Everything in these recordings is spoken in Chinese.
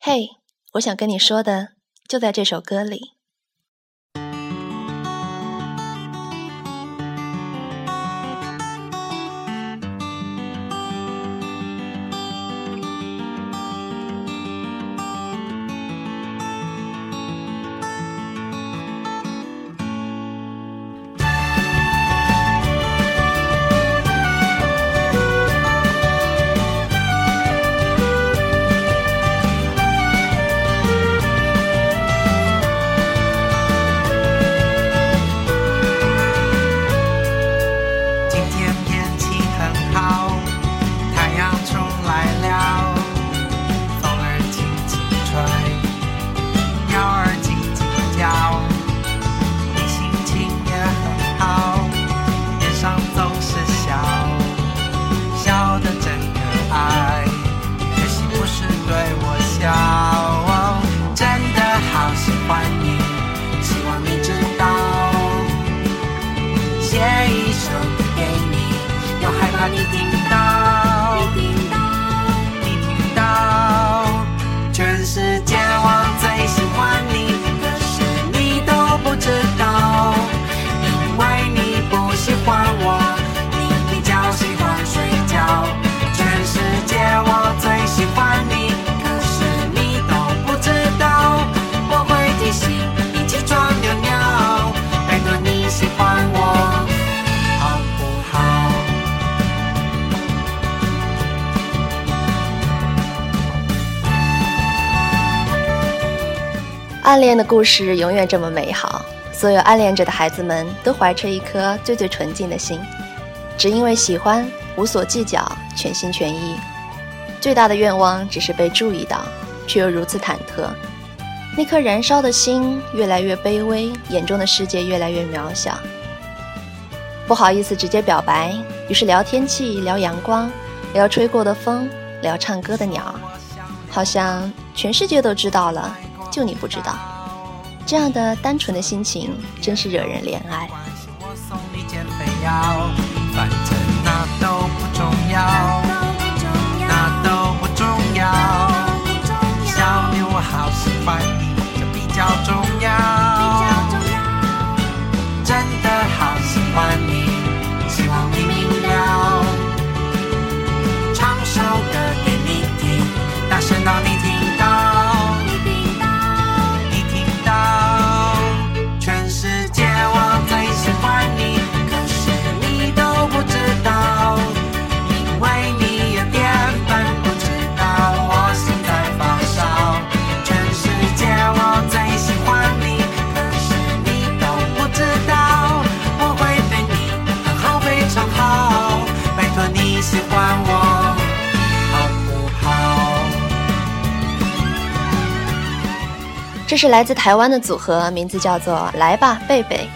嘿，我想跟你说的就在这首歌里。anything 暗恋的故事永远这么美好，所有暗恋着的孩子们都怀揣一颗最最纯净的心，只因为喜欢，无所计较，全心全意。最大的愿望只是被注意到，却又如此忐忑。那颗燃烧的心越来越卑微，眼中的世界越来越渺小。不好意思直接表白，于是聊天气，聊阳光，聊吹过的风，聊唱歌的鸟，好像全世界都知道了。就你不知道，这样的单纯的心情真是惹人怜爱。反正那都不重要，是来自台湾的组合，名字叫做“来吧，贝贝”。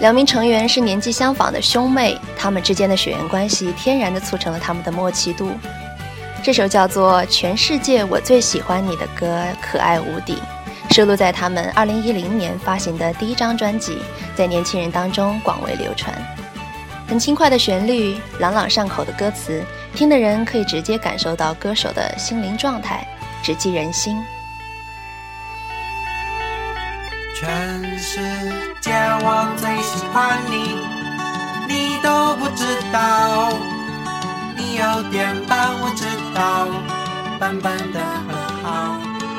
两名成员是年纪相仿的兄妹，他们之间的血缘关系天然的促成了他们的默契度。这首叫做《全世界我最喜欢你》的歌，可爱无敌，收录在他们2010年发行的第一张专辑，在年轻人当中广为流传。很轻快的旋律，朗朗上口的歌词，听的人可以直接感受到歌手的心灵状态，直击人心。全世界我最喜欢你，你都不知道。你有点笨，我知道，笨笨的很好。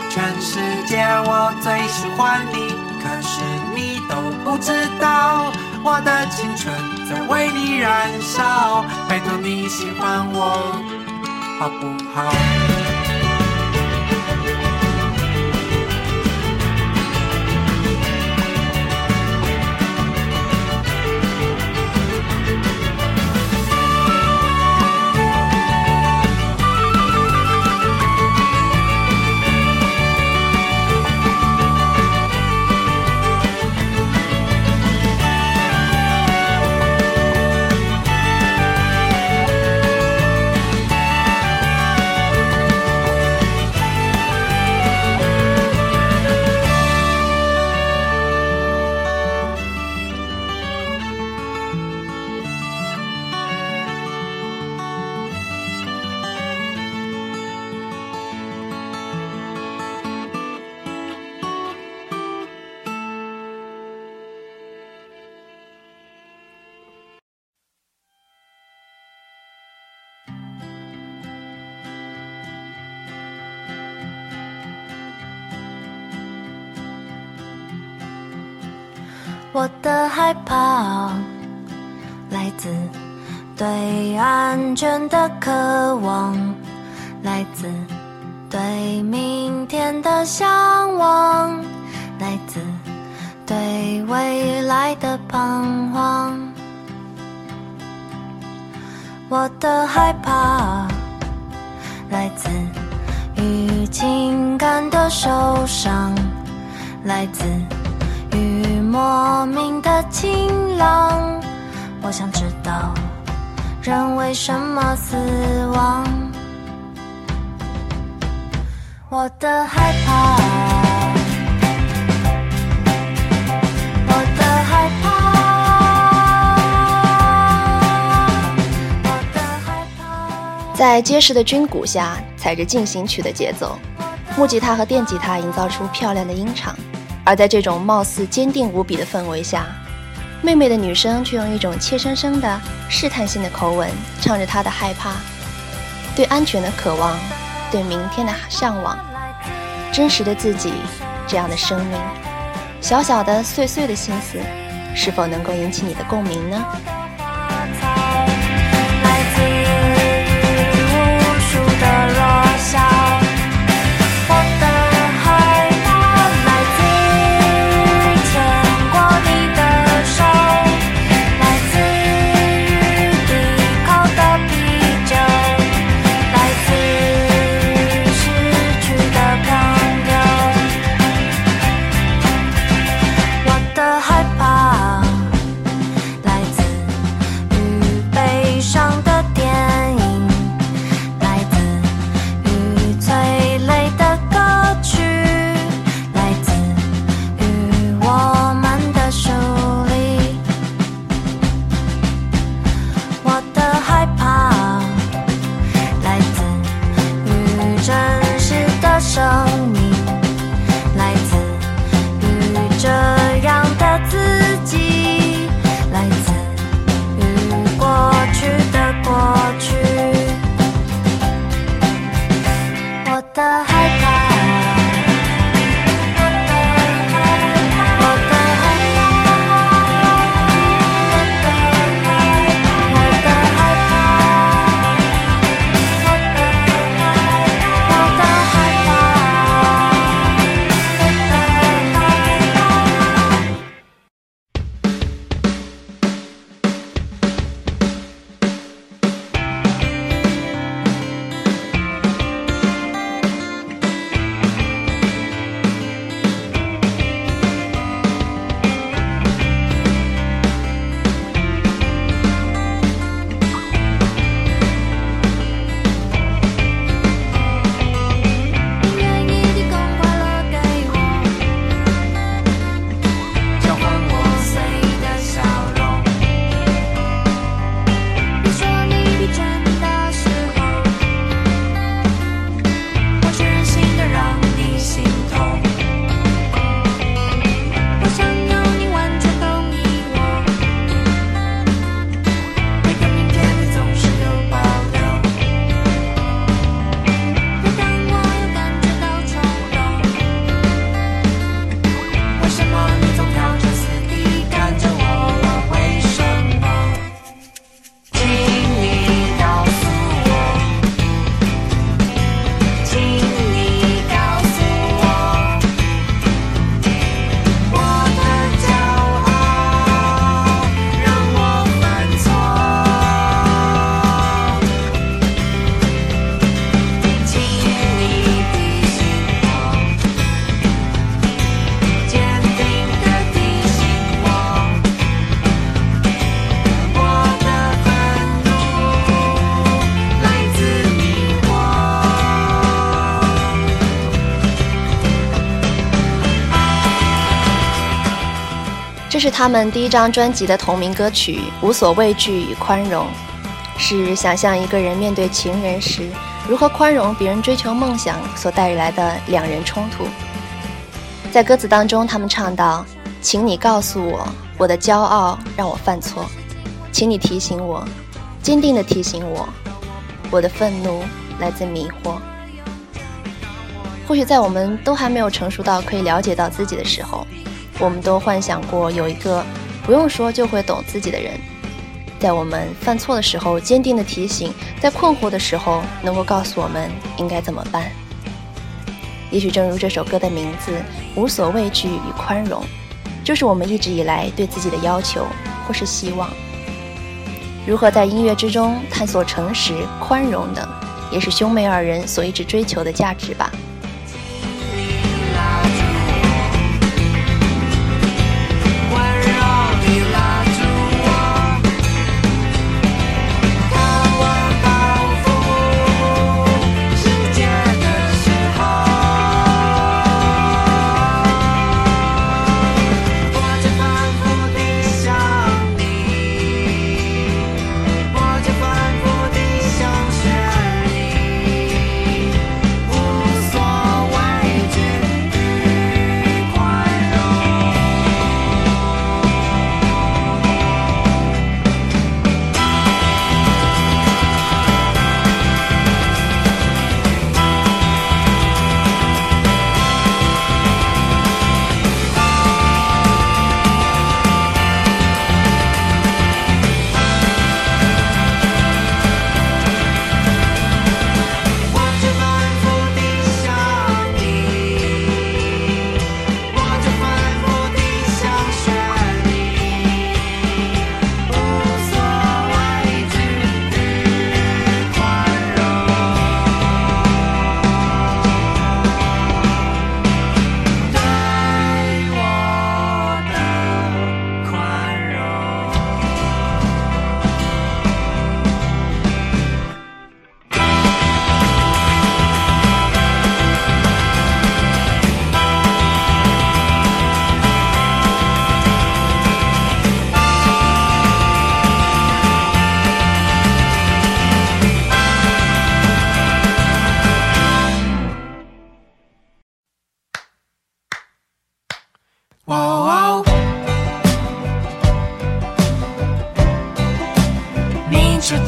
全世界我最喜欢你，可是你都不知道，我的青春在为你燃烧。拜托你喜欢我，好不好？我的害怕来自对安全的渴望，来自对明天的向往，来自对未来的彷徨。我的害怕来自于情感的受伤，来自。与莫名的晴朗，我想知道人为什么死亡。我的害怕，我的害怕，我的害怕。在结实的军鼓下，踩着进行曲的节奏，木吉他和电吉他营造出漂亮的音场。而在这种貌似坚定无比的氛围下，妹妹的女生却用一种怯生生的试探性的口吻唱着她的害怕，对安全的渴望，对明天的向往。真实的自己，这样的生命，小小的碎碎的心思，是否能够引起你的共鸣呢？这是他们第一张专辑的同名歌曲《无所畏惧与宽容》，是想象一个人面对情人时如何宽容别人追求梦想所带来的两人冲突。在歌词当中，他们唱到：“请你告诉我，我的骄傲让我犯错，请你提醒我，坚定地提醒我，我的愤怒来自迷惑。”或许在我们都还没有成熟到可以了解到自己的时候。我们都幻想过有一个不用说就会懂自己的人，在我们犯错的时候坚定的提醒，在困惑的时候能够告诉我们应该怎么办。也许正如这首歌的名字“无所畏惧与宽容”，就是我们一直以来对自己的要求或是希望。如何在音乐之中探索诚实、宽容等，也是兄妹二人所一直追求的价值吧。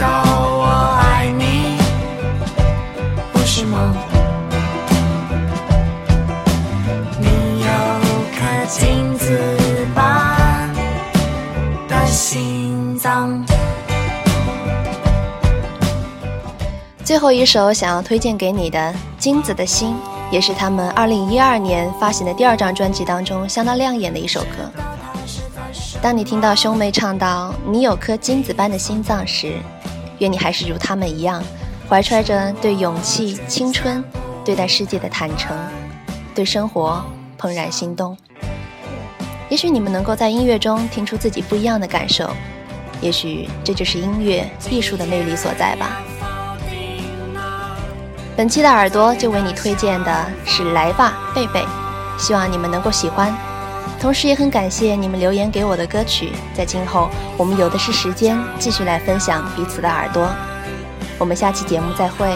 说我爱你最后一首想要推荐给你的《金子的心》，也是他们2012年发行的第二张专辑当中相当亮眼的一首歌。当你听到兄妹唱到“你有颗金子般的心脏”时，愿你还是如他们一样，怀揣着对勇气、青春、对待世界的坦诚，对生活怦然心动。也许你们能够在音乐中听出自己不一样的感受，也许这就是音乐艺术的魅力所在吧。本期的耳朵就为你推荐的是《来吧，贝贝》，希望你们能够喜欢。同时也很感谢你们留言给我的歌曲，在今后我们有的是时间继续来分享彼此的耳朵。我们下期节目再会。